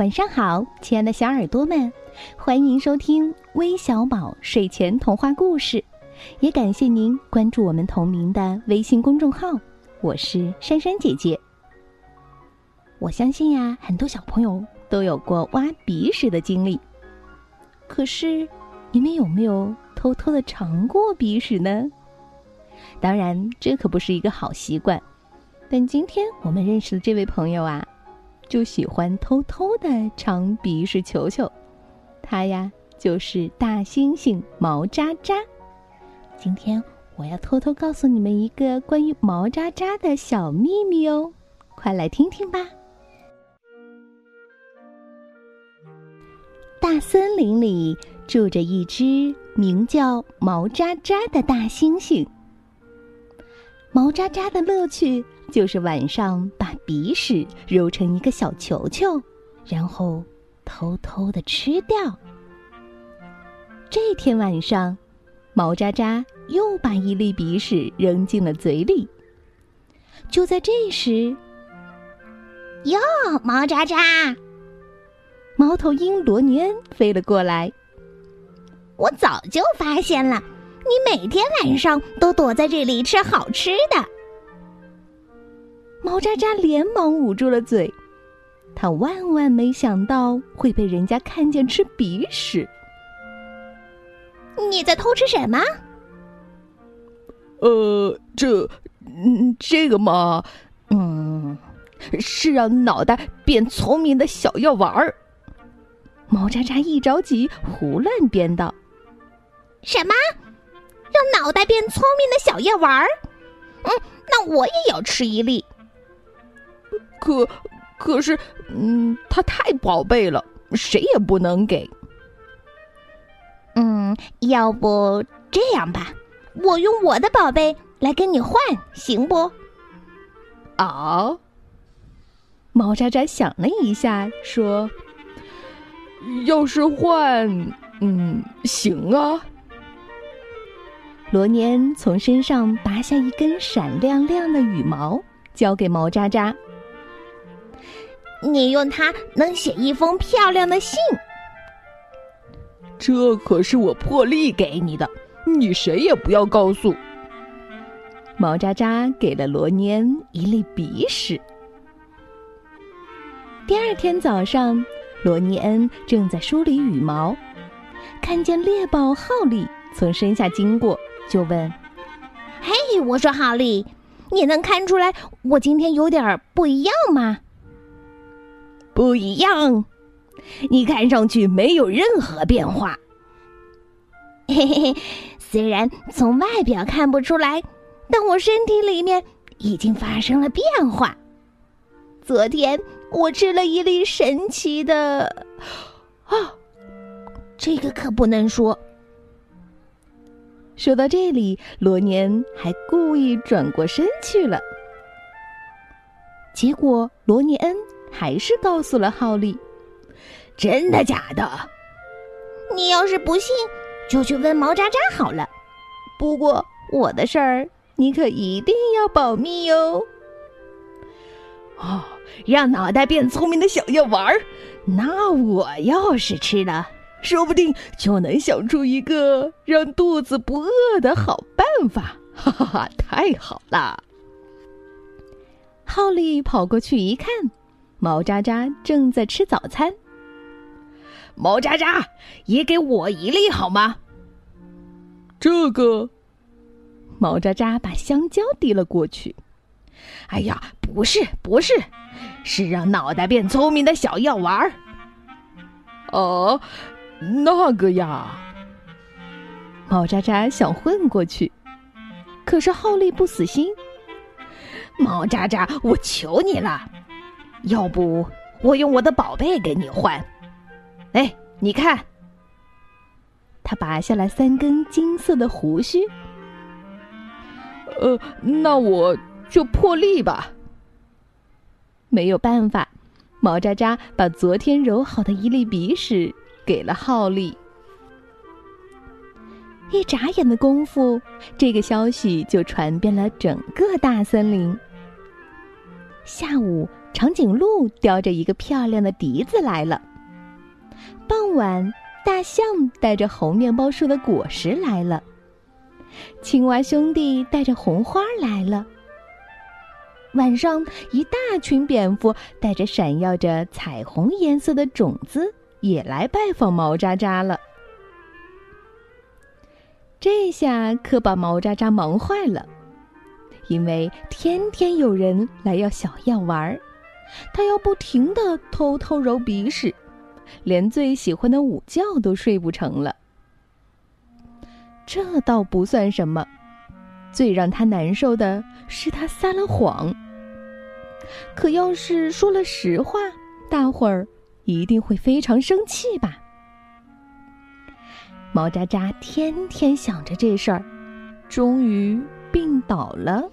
晚上好，亲爱的小耳朵们，欢迎收听微小宝睡前童话故事，也感谢您关注我们同名的微信公众号。我是珊珊姐姐。我相信呀，很多小朋友都有过挖鼻屎的经历。可是，你们有没有偷偷的尝过鼻屎呢？当然，这可不是一个好习惯。但今天我们认识的这位朋友啊。就喜欢偷偷的尝鼻屎球球，他呀就是大猩猩毛渣渣。今天我要偷偷告诉你们一个关于毛渣渣的小秘密哦，快来听听吧。大森林里住着一只名叫毛渣渣的大猩猩。毛渣渣的乐趣就是晚上把。鼻屎揉成一个小球球，然后偷偷的吃掉。这天晚上，毛渣渣又把一粒鼻屎扔进了嘴里。就在这时，哟，毛渣渣，猫头鹰罗尼恩飞了过来。我早就发现了，你每天晚上都躲在这里吃好吃的。毛渣渣连忙捂住了嘴，他万万没想到会被人家看见吃鼻屎。你在偷吃什么？呃，这，嗯，这个嘛，嗯，是让脑袋变聪明的小药丸儿。毛渣渣一着急，胡乱编道：“什么？让脑袋变聪明的小药丸儿？嗯，那我也要吃一粒。”可，可是，嗯，它太宝贝了，谁也不能给。嗯，要不这样吧，我用我的宝贝来跟你换，行不？啊！毛渣渣想了一下，说：“要是换，嗯，行啊。”罗年从身上拔下一根闪亮亮的羽毛，交给毛渣渣。你用它能写一封漂亮的信，这可是我破例给你的，你谁也不要告诉。毛渣渣给了罗尼恩一粒鼻屎。第二天早上，罗尼恩正在梳理羽毛，看见猎豹浩利从身下经过，就问：“嘿，我说浩利，你能看出来我今天有点不一样吗？”不一样，你看上去没有任何变化。嘿嘿嘿，虽然从外表看不出来，但我身体里面已经发生了变化。昨天我吃了一粒神奇的……啊，这个可不能说。说到这里，罗年还故意转过身去了。结果罗尼恩。还是告诉了浩利，真的假的？你要是不信，就去问毛渣渣好了。不过我的事儿，你可一定要保密哟。哦，让脑袋变聪明的小药丸儿，那我要是吃了，说不定就能想出一个让肚子不饿的好办法。哈哈哈，太好了！浩利跑过去一看。毛渣渣正在吃早餐。毛渣渣，也给我一粒好吗？这个，毛渣渣把香蕉递了过去。哎呀，不是，不是，是让脑袋变聪明的小药丸儿。哦，那个呀。毛渣渣想混过去，可是浩力不死心。毛渣渣，我求你了。要不我用我的宝贝给你换？哎，你看，他拔下来三根金色的胡须。呃，那我就破例吧。没有办法，毛渣渣把昨天揉好的一粒鼻屎给了浩利。一眨眼的功夫，这个消息就传遍了整个大森林。下午，长颈鹿叼着一个漂亮的笛子来了。傍晚，大象带着猴面包树的果实来了。青蛙兄弟带着红花来了。晚上，一大群蝙蝠带着闪耀着彩虹颜色的种子也来拜访毛渣渣了。这下可把毛渣渣忙坏了，因为天天有人来要小药丸儿，他要不停的偷偷揉鼻屎，连最喜欢的午觉都睡不成了。这倒不算什么，最让他难受的是他撒了谎。可要是说了实话，大伙儿一定会非常生气吧？毛渣渣天天想着这事儿，终于病倒了。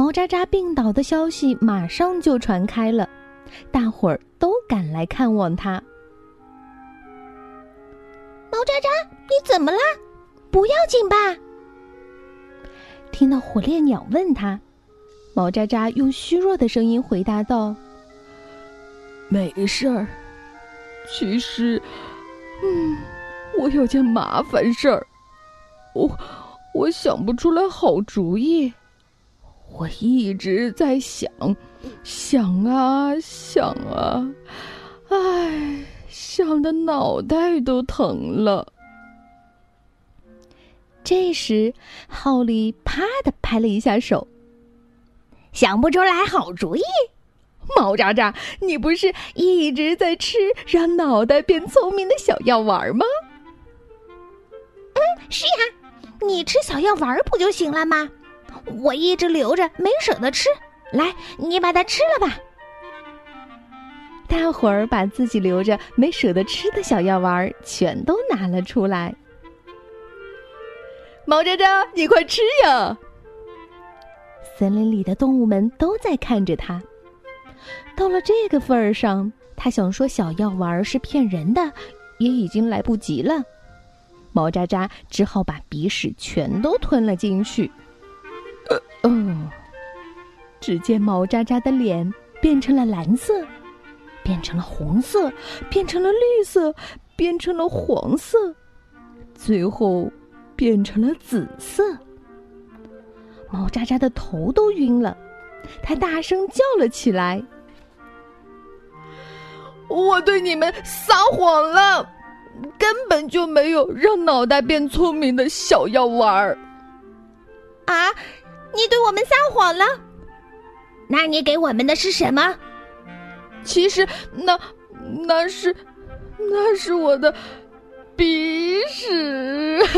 毛渣渣病倒的消息马上就传开了，大伙儿都赶来看望他。毛渣渣，你怎么啦？不要紧吧？听到火烈鸟问他，毛渣渣用虚弱的声音回答道：“没事儿。其实，嗯，我有件麻烦事儿，我我想不出来好主意。我一直在想，想啊想啊，唉。”想的脑袋都疼了。这时，浩利啪的拍了一下手，想不出来好主意。毛渣渣，你不是一直在吃让脑袋变聪明的小药丸吗？嗯，是呀，你吃小药丸不就行了吗？我一直留着，没舍得吃。来，你把它吃了吧。大伙儿把自己留着没舍得吃的小药丸全都拿了出来。毛渣渣，你快吃呀！森林里的动物们都在看着他。到了这个份儿上，他想说小药丸是骗人的，也已经来不及了。毛渣渣只好把鼻屎全都吞了进去。哦，只见毛渣渣的脸变成了蓝色。变成了红色，变成了绿色，变成了黄色，最后变成了紫色。毛渣渣的头都晕了，他大声叫了起来：“我对你们撒谎了，根本就没有让脑袋变聪明的小药丸儿！啊，你对我们撒谎了？那你给我们的是什么？”其实，那那是那是我的鼻屎。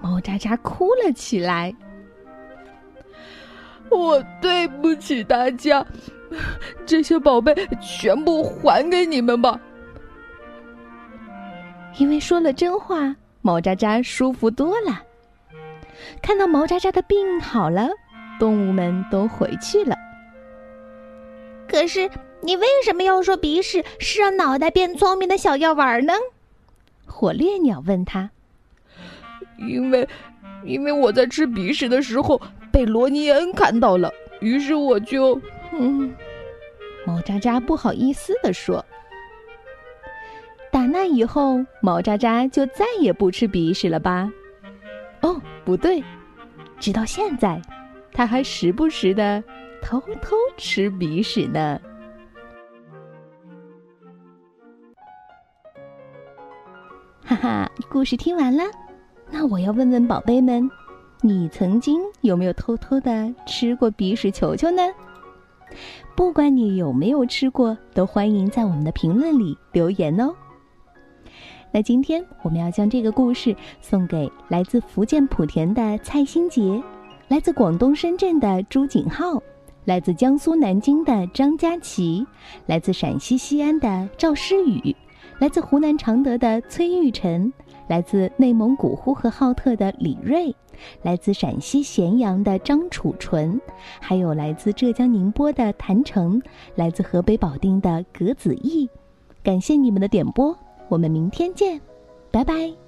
毛渣渣哭了起来。我对不起大家，这些宝贝全部还给你们吧。因为说了真话，毛渣渣舒服多了。看到毛渣渣的病好了。动物们都回去了。可是，你为什么要说鼻屎是让脑袋变聪明的小药丸呢？火烈鸟问他。因为，因为我在吃鼻屎的时候被罗尼恩看到了，于是我就……嗯，毛渣渣不好意思地说。那以后，毛渣渣就再也不吃鼻屎了吧？哦，不对，直到现在。他还时不时的偷偷吃鼻屎呢。哈哈，故事听完了，那我要问问宝贝们，你曾经有没有偷偷的吃过鼻屎球球呢？不管你有没有吃过，都欢迎在我们的评论里留言哦。那今天我们要将这个故事送给来自福建莆田的蔡新杰。来自广东深圳的朱景浩，来自江苏南京的张佳琪，来自陕西西安的赵诗雨，来自湖南常德的崔玉晨，来自内蒙古呼和浩特的李瑞，来自陕西咸阳的张楚纯，还有来自浙江宁波的谭成，来自河北保定的葛子毅。感谢你们的点播，我们明天见，拜拜。